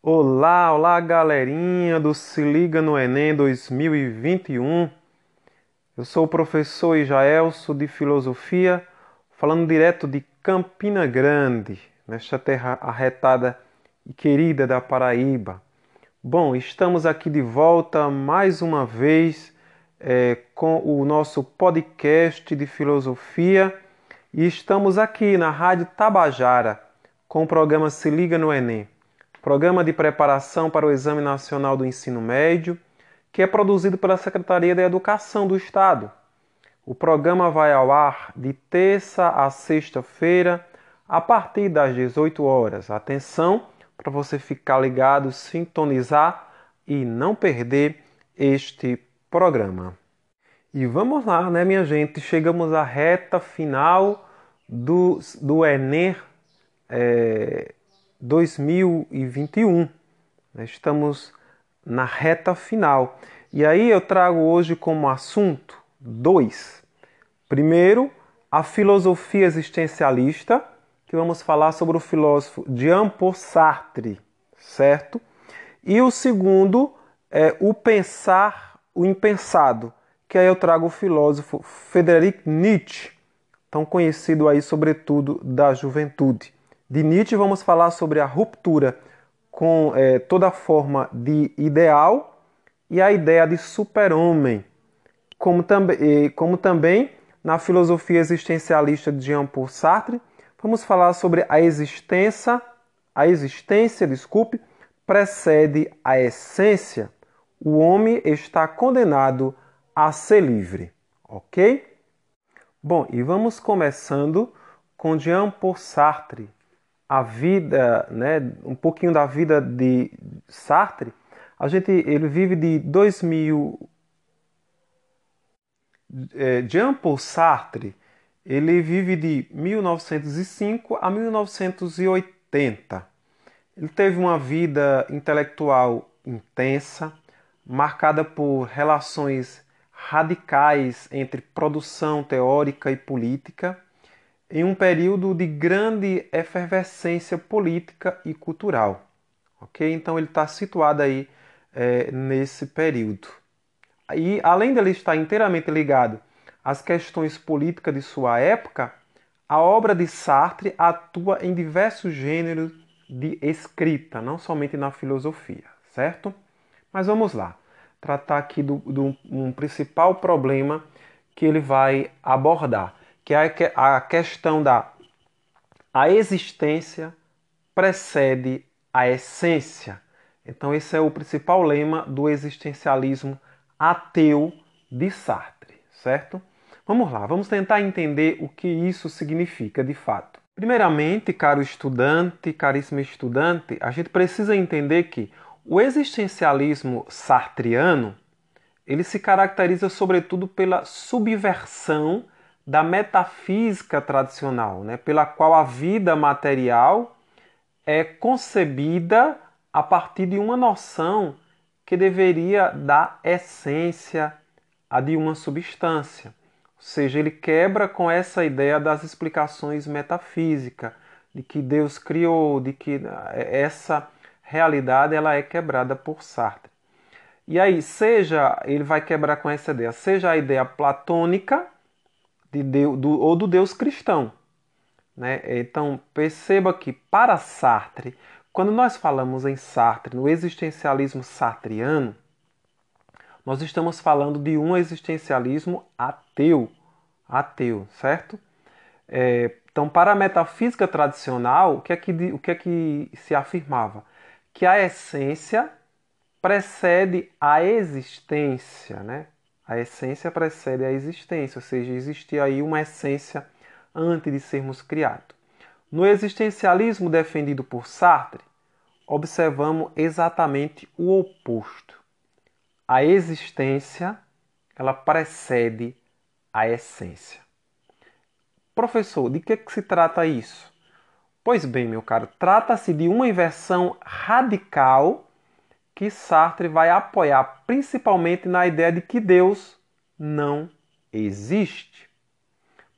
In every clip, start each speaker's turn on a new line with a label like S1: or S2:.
S1: Olá, olá galerinha do Se Liga no Enem 2021. Eu sou o professor Ijaelso de Filosofia, falando direto de Campina Grande, nesta terra arretada e querida da Paraíba. Bom, estamos aqui de volta mais uma vez é, com o nosso podcast de filosofia e estamos aqui na Rádio Tabajara com o programa Se Liga no Enem, programa de preparação para o Exame Nacional do Ensino Médio, que é produzido pela Secretaria da Educação do Estado. O programa vai ao ar de terça a sexta-feira, a partir das 18 horas. Atenção para você ficar ligado, sintonizar e não perder este programa. E vamos lá, né, minha gente? Chegamos à reta final do, do Enem é, 2021. Estamos na reta final. E aí eu trago hoje como assunto dois. Primeiro, a filosofia existencialista, que vamos falar sobre o filósofo Jean-Paul Sartre, certo? E o segundo é o pensar o impensado, que aí eu trago o filósofo Friedrich Nietzsche, tão conhecido aí sobretudo da juventude. De Nietzsche vamos falar sobre a ruptura com é, toda forma de ideal e a ideia de super-homem, como, tam como também na filosofia existencialista de Jean-Paul Sartre, vamos falar sobre a existência, a existência, desculpe, precede a essência. O homem está condenado a ser livre, ok? Bom, e vamos começando com Jean-Paul Sartre, a vida, né, um pouquinho da vida de Sartre, a gente, ele vive de 2000. É, Jean-Paul Sartre, ele vive de 1905 a 1980. Ele teve uma vida intelectual intensa, marcada por relações radicais entre produção teórica e política em um período de grande efervescência política e cultural. Ok? Então ele está situado aí é, nesse período. E além dele estar inteiramente ligado às questões políticas de sua época, a obra de Sartre atua em diversos gêneros de escrita, não somente na filosofia, certo? Mas vamos lá, tratar aqui do um principal problema que ele vai abordar que é a questão da a existência precede a essência. Então esse é o principal lema do existencialismo ateu de Sartre, certo? Vamos lá, vamos tentar entender o que isso significa de fato. Primeiramente, caro estudante, caríssimo estudante, a gente precisa entender que o existencialismo sartriano, ele se caracteriza sobretudo pela subversão da metafísica tradicional, né, pela qual a vida material é concebida a partir de uma noção que deveria dar essência a de uma substância. Ou seja, ele quebra com essa ideia das explicações metafísicas, de que Deus criou, de que eh, essa realidade ela é quebrada por Sartre. E aí, seja ele vai quebrar com essa ideia, seja a ideia platônica, de Deus, do, ou do Deus cristão. Né? Então perceba que para Sartre, quando nós falamos em Sartre, no existencialismo sartriano, nós estamos falando de um existencialismo ateu, ateu, certo? É, então, para a metafísica tradicional, o que, é que, o que é que se afirmava? Que a essência precede a existência, né? A essência precede a existência, ou seja, existia aí uma essência antes de sermos criados. No existencialismo defendido por Sartre, observamos exatamente o oposto. A existência, ela precede a essência. Professor, de que, que se trata isso? Pois bem, meu caro, trata-se de uma inversão radical que Sartre vai apoiar principalmente na ideia de que Deus não existe.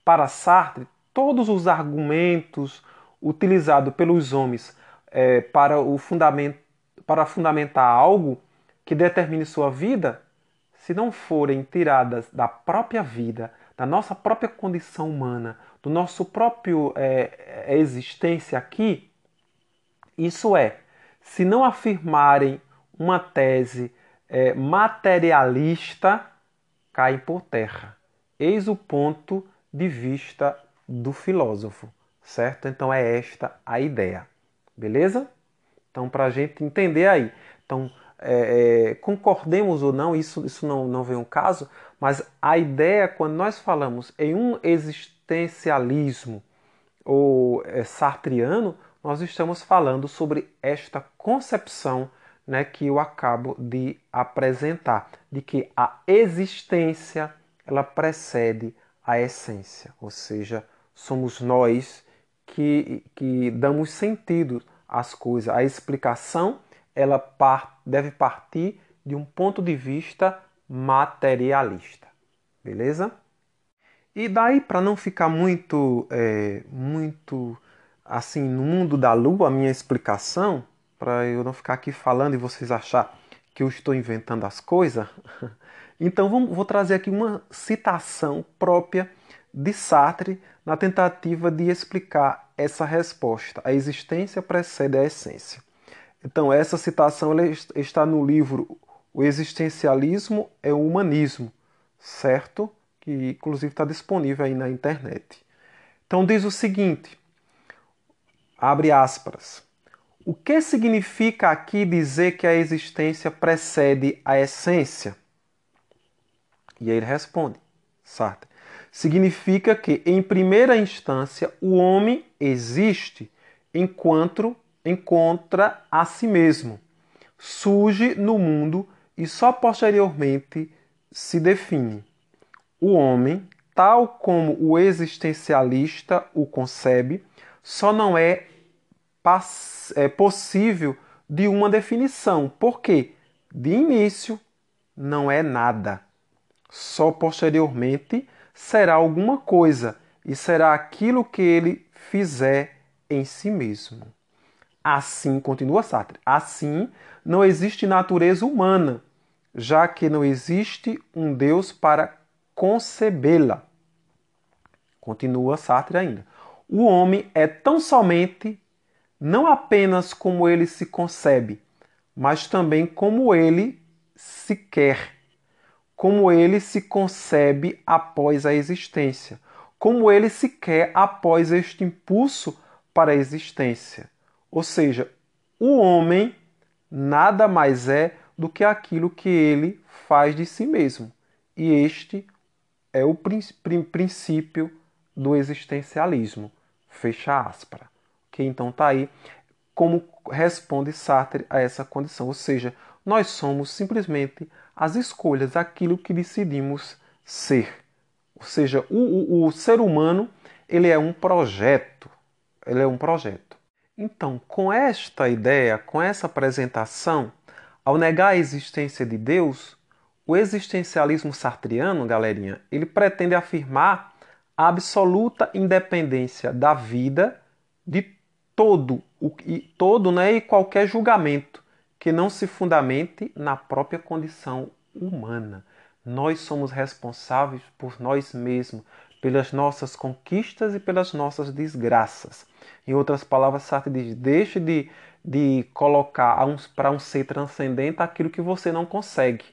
S1: Para Sartre, todos os argumentos utilizados pelos homens é, para o fundamento, para fundamentar algo que determine sua vida, se não forem tiradas da própria vida, da nossa própria condição humana, do nosso próprio é, é, existência aqui, isso é, se não afirmarem uma tese é, materialista, caem por terra. Eis o ponto de vista do filósofo, certo? Então é esta a ideia, beleza? Então, para a gente entender aí. Então, é, é, concordemos ou não, isso, isso não, não vem um caso, mas a ideia, quando nós falamos em um existencialismo ou é, sartriano, nós estamos falando sobre esta concepção né, que eu acabo de apresentar, de que a existência ela precede a essência, ou seja, somos nós que, que damos sentido às coisas. A explicação ela deve partir de um ponto de vista materialista, beleza? E daí para não ficar muito é, muito assim no mundo da lua a minha explicação, para eu não ficar aqui falando e vocês achar que eu estou inventando as coisas, então vou trazer aqui uma citação própria de Sartre na tentativa de explicar essa resposta. A existência precede a essência. Então, essa citação está no livro O Existencialismo é o Humanismo, certo? Que inclusive está disponível aí na internet. Então, diz o seguinte: abre aspas. O que significa aqui dizer que a existência precede a essência? E aí ele responde, Sartre. Significa que, em primeira instância, o homem existe enquanto encontra a si mesmo, surge no mundo e só posteriormente se define. O homem, tal como o existencialista o concebe, só não é, é possível de uma definição, porque de início não é nada. Só posteriormente será alguma coisa e será aquilo que ele fizer em si mesmo. Assim, continua Sartre, assim não existe natureza humana, já que não existe um Deus para concebê-la. Continua Sartre ainda. O homem é tão somente não apenas como ele se concebe, mas também como ele se quer, como ele se concebe após a existência, como ele se quer após este impulso para a existência. Ou seja, o homem nada mais é do que aquilo que ele faz de si mesmo. E este é o princípio do existencialismo. Fecha aspas. Que então está aí como responde Sartre a essa condição. Ou seja, nós somos simplesmente as escolhas, aquilo que decidimos ser. Ou seja, o, o, o ser humano ele é um projeto. Ele é um projeto. Então, com esta ideia, com essa apresentação, ao negar a existência de Deus, o existencialismo sartriano, galerinha, ele pretende afirmar a absoluta independência da vida de todo o e todo, né, e qualquer julgamento que não se fundamente na própria condição humana. Nós somos responsáveis por nós mesmos, pelas nossas conquistas e pelas nossas desgraças. Em outras palavras, Sartre diz: deixe de, de colocar para um ser transcendente aquilo que você não consegue.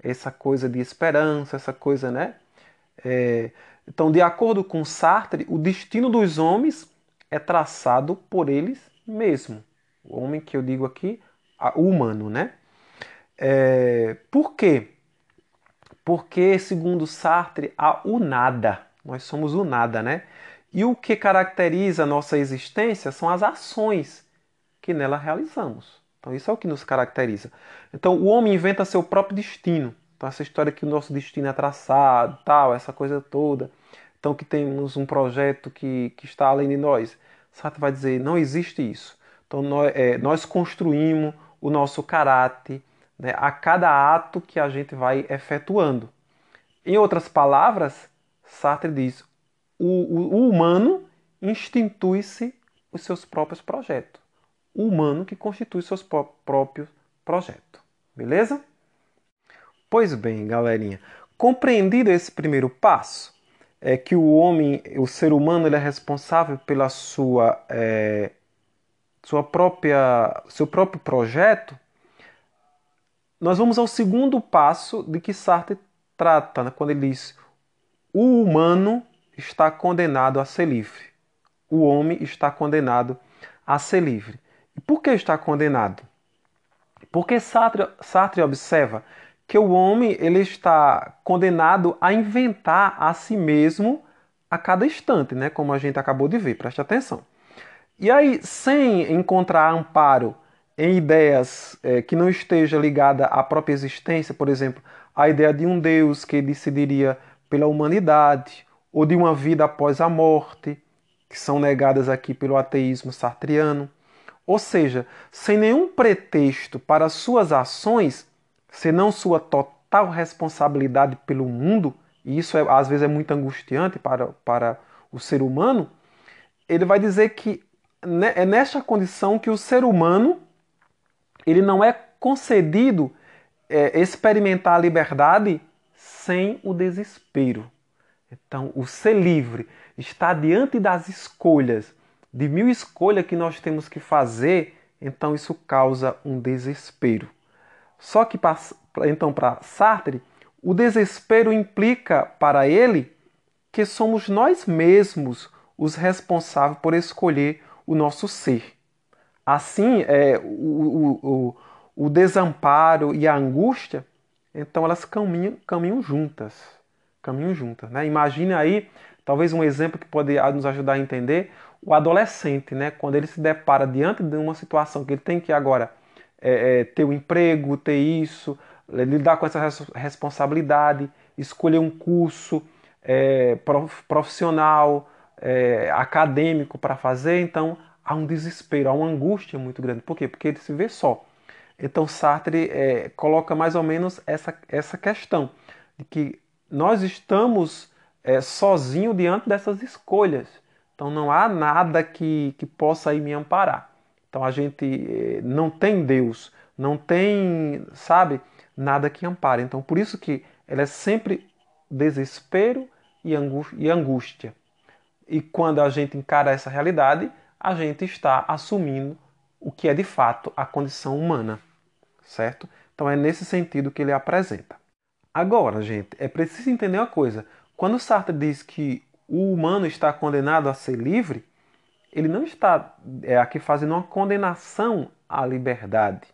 S1: Essa coisa de esperança, essa coisa, né? É, então, de acordo com Sartre, o destino dos homens é traçado por eles mesmos. O homem que eu digo aqui, o humano, né? É, por quê? Porque, segundo Sartre, há o nada. Nós somos o nada, né? E o que caracteriza a nossa existência são as ações que nela realizamos. Então isso é o que nos caracteriza. Então o homem inventa seu próprio destino. Então essa história que o nosso destino é traçado, tal, essa coisa toda. Então que temos um projeto que, que está além de nós. Sartre vai dizer, não existe isso. Então nós, é, nós construímos o nosso caráter né, a cada ato que a gente vai efetuando. Em outras palavras, Sartre diz: o, o, o humano institui-se os seus próprios projetos. humano que constitui seus próprios projetos. Beleza? Pois bem, galerinha, compreendido esse primeiro passo, é que o homem, o ser humano, ele é responsável pela sua, é, sua própria, seu próprio projeto. Nós vamos ao segundo passo de que Sartre trata, né, quando ele diz o humano está condenado a ser livre. O homem está condenado a ser livre. E por que está condenado? Porque Sartre, Sartre observa que o homem ele está condenado a inventar a si mesmo a cada instante, né? como a gente acabou de ver, preste atenção. E aí, sem encontrar amparo em ideias é, que não esteja ligada à própria existência, por exemplo, a ideia de um Deus que decidiria pela humanidade, ou de uma vida após a morte, que são negadas aqui pelo ateísmo sartriano. Ou seja, sem nenhum pretexto para suas ações, senão sua total responsabilidade pelo mundo, e isso é, às vezes é muito angustiante para, para o ser humano, ele vai dizer que é nesta condição que o ser humano ele não é concedido é, experimentar a liberdade sem o desespero. Então, o ser livre está diante das escolhas, de mil escolhas que nós temos que fazer, então isso causa um desespero. Só que, então, para Sartre, o desespero implica para ele que somos nós mesmos os responsáveis por escolher o nosso ser. Assim, é, o, o, o, o desamparo e a angústia, então elas caminham, caminham juntas. Caminham juntas. Né? Imagine aí, talvez um exemplo que pode nos ajudar a entender, o adolescente, né? quando ele se depara diante de uma situação que ele tem que agora é, é, ter um emprego, ter isso, lidar com essa responsabilidade, escolher um curso é, profissional, é, acadêmico para fazer, então há um desespero, há uma angústia muito grande. Por quê? Porque ele se vê só. Então Sartre é, coloca mais ou menos essa, essa questão de que nós estamos é, sozinhos diante dessas escolhas. Então não há nada que, que possa aí me amparar. Então a gente eh, não tem Deus, não tem, sabe, nada que ampare. Então por isso que ela é sempre desespero e angústia. E quando a gente encara essa realidade, a gente está assumindo o que é de fato a condição humana, certo? Então é nesse sentido que ele apresenta. Agora, gente, é preciso entender uma coisa. Quando Sartre diz que o humano está condenado a ser livre, ele não está é, aqui fazendo uma condenação à liberdade.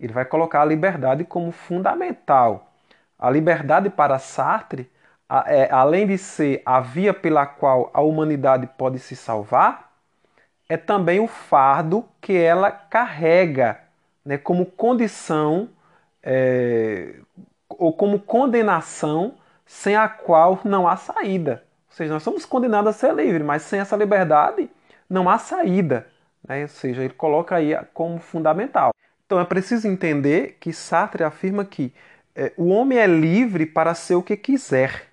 S1: Ele vai colocar a liberdade como fundamental. A liberdade para Sartre, a, é, além de ser a via pela qual a humanidade pode se salvar, é também o fardo que ela carrega né, como condição é, ou como condenação sem a qual não há saída. Ou seja, nós somos condenados a ser livres, mas sem essa liberdade não há saída. Né? Ou seja, ele coloca aí como fundamental. Então é preciso entender que Sartre afirma que é, o homem é livre para ser o que quiser,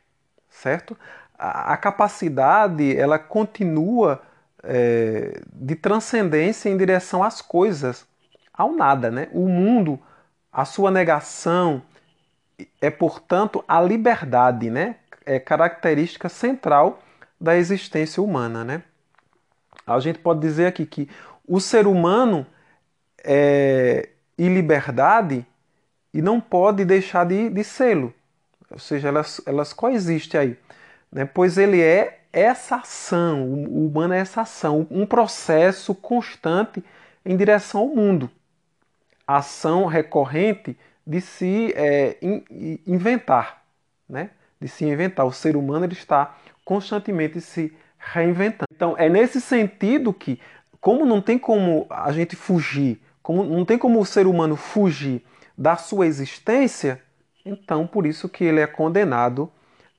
S1: certo? A, a capacidade ela continua é, de transcendência em direção às coisas, ao nada, né? O mundo, a sua negação é portanto a liberdade, né? É característica central da existência humana, né? A gente pode dizer aqui que o ser humano é em liberdade e não pode deixar de, de sê-lo. Ou seja, elas, elas coexistem aí. Né? Pois ele é essa ação, o humano é essa ação, um processo constante em direção ao mundo. Ação recorrente de se é, in, inventar, né? de se inventar. O ser humano ele está constantemente se reinventando. Então, é nesse sentido que, como não tem como a gente fugir, como não tem como o ser humano fugir da sua existência, então por isso que ele é condenado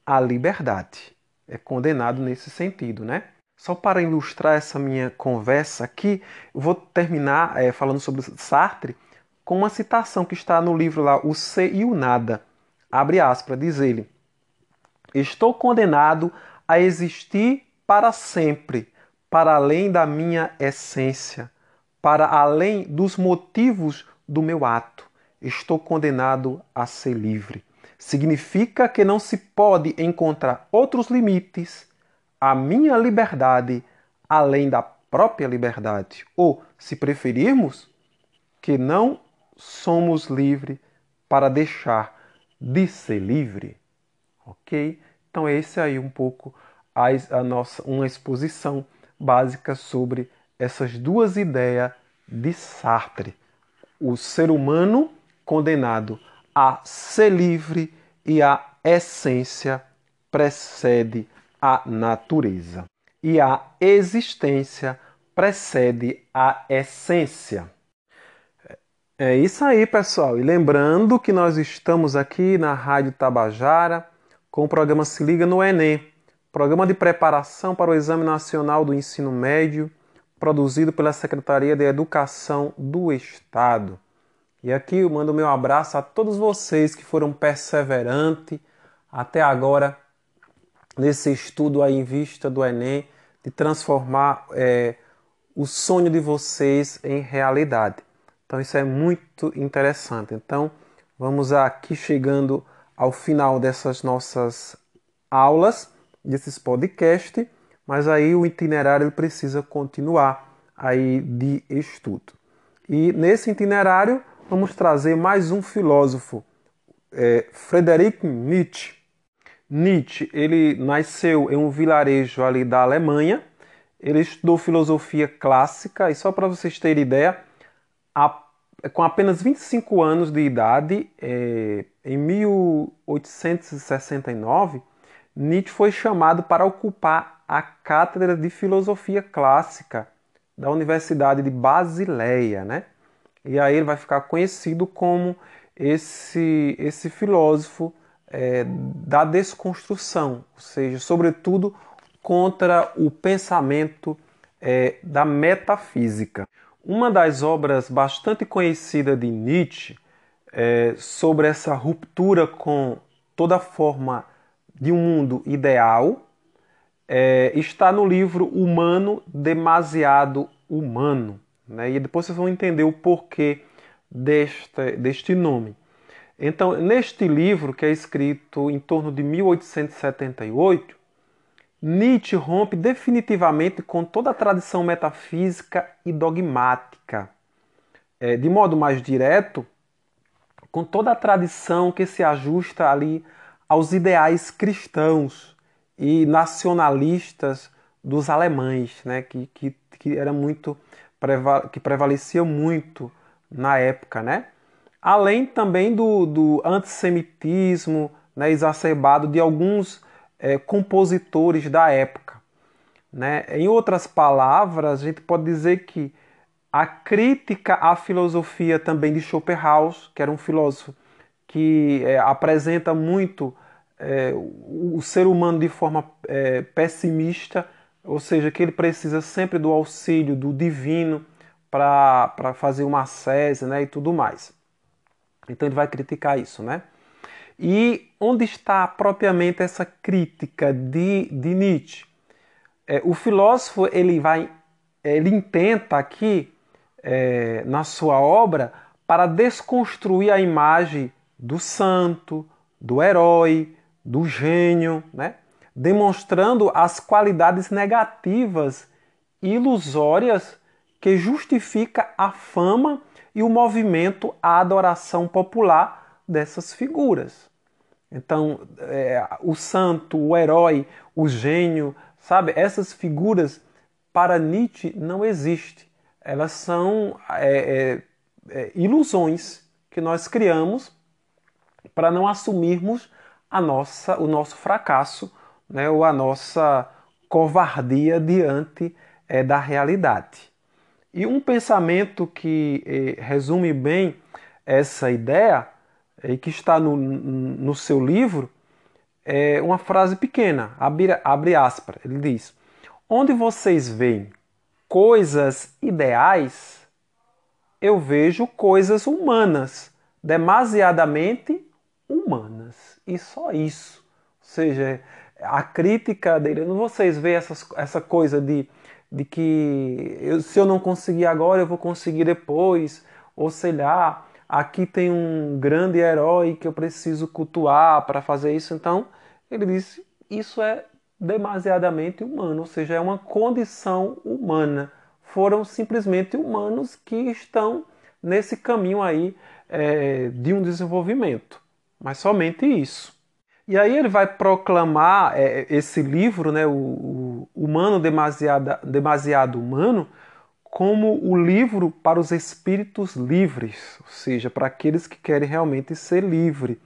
S1: à liberdade. É condenado nesse sentido, né? Só para ilustrar essa minha conversa aqui, vou terminar é, falando sobre Sartre com uma citação que está no livro lá, O Ser e o Nada. Abre aspas, diz ele: Estou condenado a existir para sempre, para além da minha essência, para além dos motivos do meu ato. Estou condenado a ser livre. Significa que não se pode encontrar outros limites à minha liberdade além da própria liberdade. Ou, se preferirmos, que não somos livres para deixar de ser livre. Ok? Então, esse aí um pouco a, a nossa uma exposição básica sobre essas duas ideias de Sartre. O ser humano condenado a ser livre e a essência precede a natureza. E a existência precede a essência. É isso aí, pessoal. E lembrando que nós estamos aqui na Rádio Tabajara com o programa Se Liga no Enem, programa de preparação para o Exame Nacional do Ensino Médio, produzido pela Secretaria de Educação do Estado. E aqui eu mando meu abraço a todos vocês que foram perseverantes até agora nesse estudo aí em vista do Enem, de transformar é, o sonho de vocês em realidade. Então isso é muito interessante. Então vamos aqui chegando ao final dessas nossas aulas, desses podcasts, mas aí o itinerário ele precisa continuar aí de estudo. E nesse itinerário vamos trazer mais um filósofo, é, Friedrich Nietzsche. Nietzsche ele nasceu em um vilarejo ali da Alemanha. Ele estudou filosofia clássica e só para vocês terem ideia, a, com apenas 25 anos de idade, é, em 1869, Nietzsche foi chamado para ocupar a cátedra de filosofia clássica da Universidade de Basileia, né? E aí ele vai ficar conhecido como esse, esse filósofo é, da desconstrução, ou seja, sobretudo contra o pensamento é, da metafísica. Uma das obras bastante conhecida de Nietzsche é, sobre essa ruptura com toda forma de um mundo ideal é, está no livro Humano Demasiado Humano. Né? E depois vocês vão entender o porquê deste, deste nome. Então, neste livro, que é escrito em torno de 1878, Nietzsche rompe definitivamente com toda a tradição metafísica e dogmática. É, de modo mais direto, com toda a tradição que se ajusta ali aos ideais cristãos e nacionalistas dos alemães, né, que, que, que era muito que prevalecia muito na época, né? Além também do, do antissemitismo né, exacerbado de alguns é, compositores da época. Né? Em outras palavras, a gente pode dizer que a crítica à filosofia também de Schopenhauer, que era um filósofo que é, apresenta muito é, o ser humano de forma é, pessimista, ou seja, que ele precisa sempre do auxílio do divino para fazer uma sese né, e tudo mais. Então ele vai criticar isso, né? E onde está propriamente essa crítica de, de Nietzsche? É, o filósofo ele vai, ele intenta aqui é, na sua obra para desconstruir a imagem do santo, do herói, do gênio, né? demonstrando as qualidades negativas ilusórias que justifica a fama e o movimento à adoração popular dessas figuras. Então, é, o santo, o herói, o gênio, sabe? Essas figuras para Nietzsche não existem. Elas são é, é, é ilusões que nós criamos para não assumirmos a nossa, o nosso fracasso né, ou a nossa covardia diante é, da realidade. E um pensamento que eh, resume bem essa ideia e que está no, no seu livro é uma frase pequena, abre, abre aspas. Ele diz: Onde vocês veem coisas ideais, eu vejo coisas humanas, demasiadamente. E só isso. Ou seja, a crítica dele, vocês veem essas, essa coisa de de que eu, se eu não conseguir agora, eu vou conseguir depois, ou sei lá, aqui tem um grande herói que eu preciso cultuar para fazer isso. Então, ele disse: isso é demasiadamente humano, ou seja, é uma condição humana. Foram simplesmente humanos que estão nesse caminho aí é, de um desenvolvimento, mas somente isso. E aí ele vai proclamar é, esse livro, né, o, o Humano demasiado, demasiado Humano, como o livro para os espíritos livres, ou seja, para aqueles que querem realmente ser livre.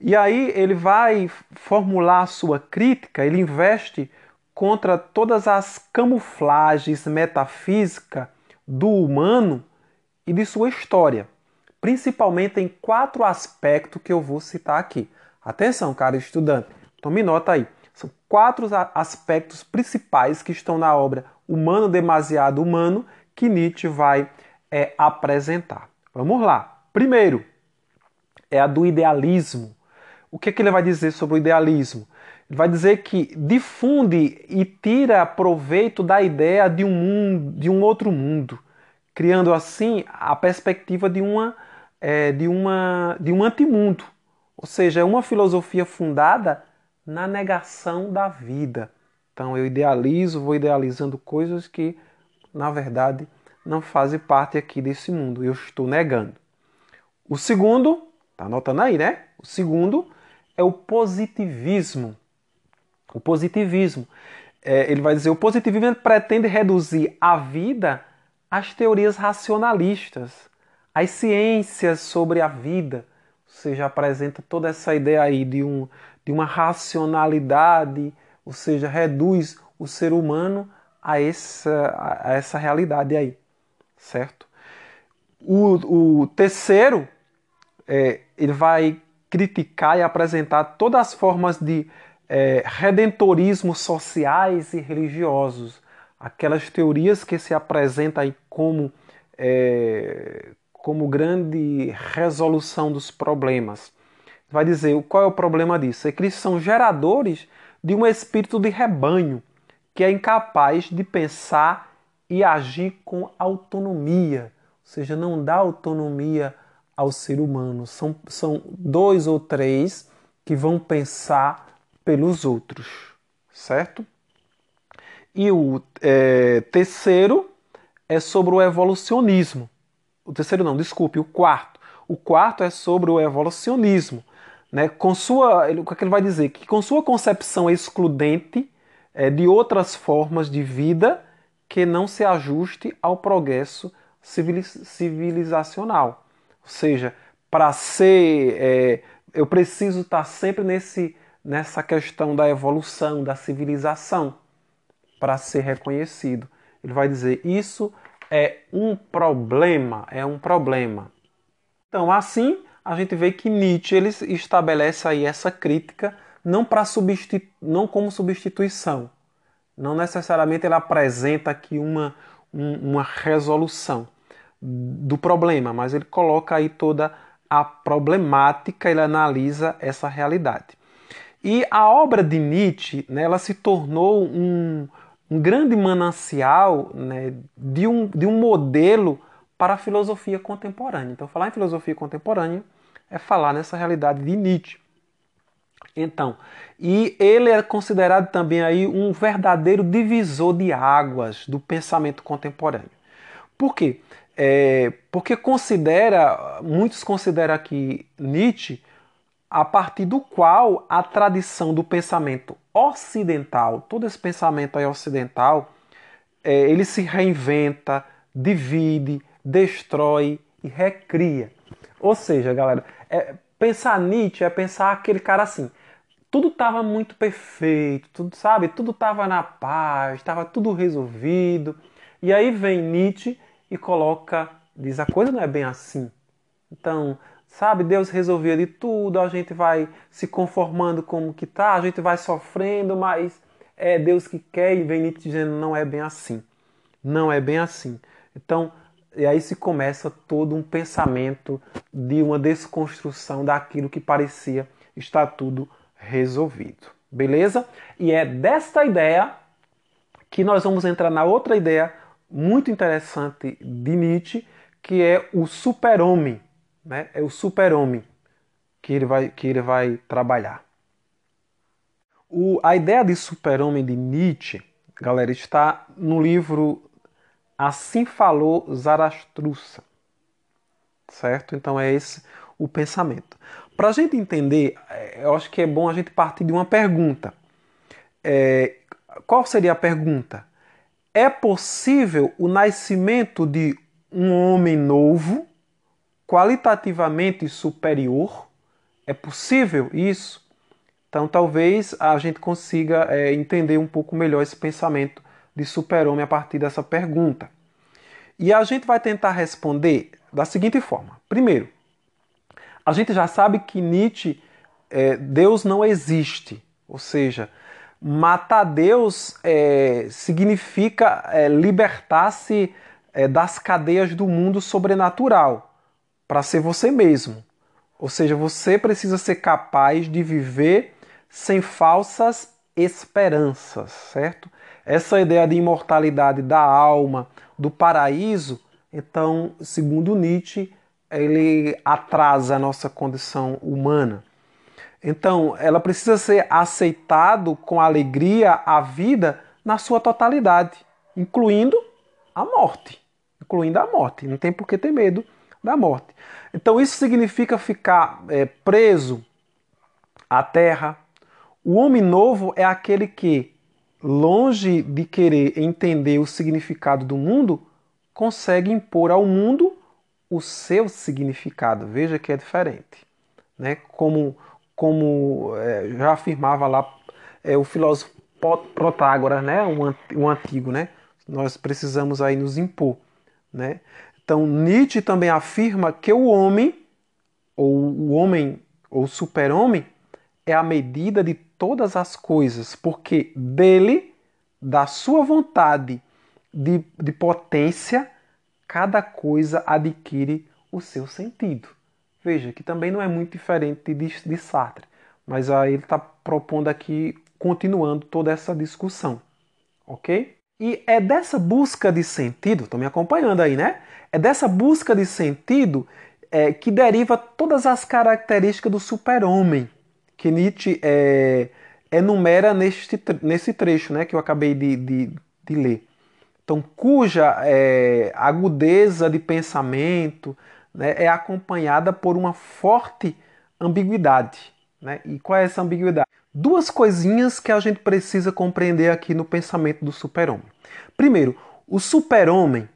S1: E aí ele vai formular a sua crítica, ele investe contra todas as camuflagens metafísicas do humano e de sua história, principalmente em quatro aspectos que eu vou citar aqui. Atenção, cara estudante, tome nota aí. São quatro aspectos principais que estão na obra Humano Demasiado Humano que Nietzsche vai é, apresentar. Vamos lá. Primeiro, é a do idealismo. O que, é que ele vai dizer sobre o idealismo? Ele vai dizer que difunde e tira proveito da ideia de um mundo, de um outro mundo, criando assim a perspectiva de uma é, de uma de um antimundo, ou seja, é uma filosofia fundada na negação da vida. Então eu idealizo, vou idealizando coisas que na verdade não fazem parte aqui desse mundo. Eu estou negando. O segundo, tá anotando aí, né? O segundo é o positivismo. O positivismo. É, ele vai dizer: o positivismo pretende reduzir a vida às teorias racionalistas, às ciências sobre a vida. Ou seja, apresenta toda essa ideia aí de, um, de uma racionalidade, ou seja, reduz o ser humano a essa, a essa realidade aí, certo? O, o terceiro, é, ele vai criticar e apresentar todas as formas de é, redentorismo sociais e religiosos, aquelas teorias que se apresentam aí como, é, como grande resolução dos problemas. Vai dizer qual é o problema disso? É que eles são geradores de um espírito de rebanho que é incapaz de pensar e agir com autonomia, ou seja, não dá autonomia ao ser humano. São, são dois ou três que vão pensar pelos outros, certo? E o é, terceiro é sobre o evolucionismo. O terceiro não, desculpe, o quarto. O quarto é sobre o evolucionismo. Né? Com sua, o que ele vai dizer? Que com sua concepção excludente é, de outras formas de vida que não se ajuste ao progresso civilizacional. Ou seja, para ser. É, eu preciso estar sempre nesse, nessa questão da evolução, da civilização, para ser reconhecido. Ele vai dizer: isso é um problema, é um problema. Então, assim, a gente vê que Nietzsche ele estabelece aí essa crítica não para substitu... não como substituição. Não necessariamente ele apresenta aqui uma, um, uma resolução do problema, mas ele coloca aí toda a problemática, ele analisa essa realidade. E a obra de Nietzsche, né, ela se tornou um, um grande manancial né, de, um, de um modelo para a filosofia contemporânea. Então, falar em filosofia contemporânea é falar nessa realidade de Nietzsche. Então, e ele é considerado também aí um verdadeiro divisor de águas do pensamento contemporâneo. Por quê? É, porque considera, muitos consideram aqui Nietzsche a partir do qual a tradição do pensamento ocidental, todo esse pensamento aí ocidental, é, ele se reinventa, divide, destrói e recria. Ou seja, galera, é, pensar Nietzsche é pensar aquele cara assim. Tudo estava muito perfeito, tudo sabe, tudo estava na paz, estava tudo resolvido. E aí vem Nietzsche e coloca, diz a coisa não é bem assim. Então, sabe, Deus resolvia de tudo, a gente vai se conformando como que tá, a gente vai sofrendo, mas é Deus que quer e vem Nietzsche dizendo não é bem assim. Não é bem assim. Então, e aí se começa todo um pensamento de uma desconstrução daquilo que parecia estar tudo resolvido. Beleza? E é desta ideia que nós vamos entrar na outra ideia muito interessante de Nietzsche, que é o super-homem. Né? É o super-homem que ele vai, que ele vai trabalhar. O, a ideia de super-homem de Nietzsche, galera, está no livro Assim Falou Zarastruça. Certo? Então é esse o pensamento. Para a gente entender, é, eu acho que é bom a gente partir de uma pergunta. É, qual seria a pergunta? É possível o nascimento de um homem novo, qualitativamente superior? É possível isso? Então, talvez a gente consiga é, entender um pouco melhor esse pensamento de super-homem a partir dessa pergunta. E a gente vai tentar responder da seguinte forma: primeiro, a gente já sabe que Nietzsche, é, Deus não existe, ou seja, matar Deus é, significa é, libertar-se é, das cadeias do mundo sobrenatural para ser você mesmo. Ou seja, você precisa ser capaz de viver sem falsas esperanças, certo? Essa ideia de imortalidade da alma, do paraíso, então, segundo Nietzsche, ele atrasa a nossa condição humana. Então, ela precisa ser aceitado com alegria a vida na sua totalidade, incluindo a morte, incluindo a morte. Não tem por que ter medo da morte. Então, isso significa ficar é, preso à terra, o homem novo é aquele que, longe de querer entender o significado do mundo, consegue impor ao mundo o seu significado. Veja que é diferente. Né? Como, como é, já afirmava lá é, o filósofo Protágoras, né? um, antigo, né? nós precisamos aí nos impor. Né? Então Nietzsche também afirma que o homem, ou o homem, ou super-homem, é a medida de todas as coisas, porque dele, da sua vontade de, de potência, cada coisa adquire o seu sentido. Veja que também não é muito diferente de, de Sartre, mas aí ele está propondo aqui, continuando toda essa discussão, ok? E é dessa busca de sentido, estão me acompanhando aí, né? É dessa busca de sentido é, que deriva todas as características do super-homem que Nietzsche é, enumera neste, nesse trecho né, que eu acabei de, de, de ler. Então, cuja é, agudeza de pensamento né, é acompanhada por uma forte ambiguidade. Né? E qual é essa ambiguidade? Duas coisinhas que a gente precisa compreender aqui no pensamento do super-homem. Primeiro, o super-homem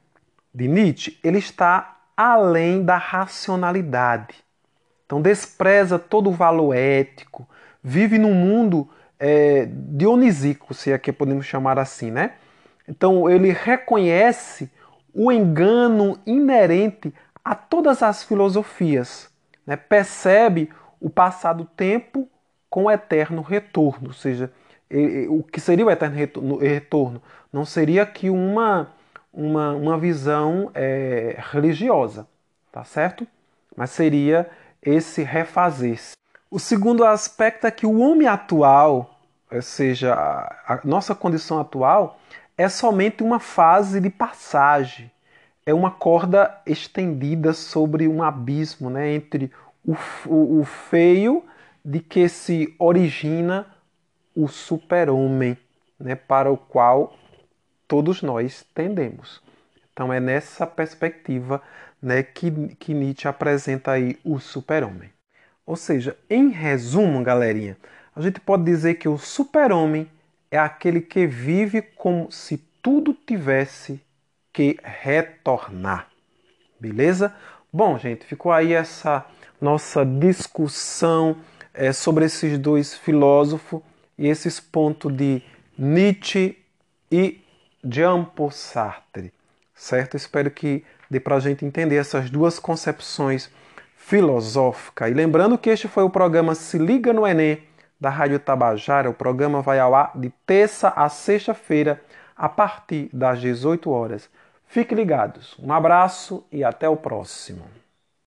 S1: de Nietzsche ele está além da racionalidade. Então despreza todo o valor ético, vive num mundo é, dionisíaco, se é que podemos chamar assim, né? Então ele reconhece o engano inerente a todas as filosofias, né? percebe o passado tempo com o eterno retorno, ou seja, o que seria o eterno retorno? Não seria que uma, uma, uma visão é, religiosa, tá certo? Mas seria esse refazer-se. O segundo aspecto é que o homem atual, ou seja, a nossa condição atual, é somente uma fase de passagem. É uma corda estendida sobre um abismo né, entre o, o, o feio de que se origina o super-homem, né, para o qual todos nós tendemos. Então é nessa perspectiva né, que, que Nietzsche apresenta aí o super-homem. Ou seja, em resumo, galerinha, a gente pode dizer que o super-homem é aquele que vive como se tudo tivesse que retornar. Beleza? Bom, gente, ficou aí essa nossa discussão é, sobre esses dois filósofos e esses pontos de Nietzsche e Jean-Paul Sartre. Certo? Espero que dê para a gente entender essas duas concepções filosóficas. E lembrando que este foi o programa Se Liga no Enem da Rádio Tabajara. O programa vai ao ar de terça a sexta-feira, a partir das 18 horas. Fiquem ligados. Um abraço e até o próximo.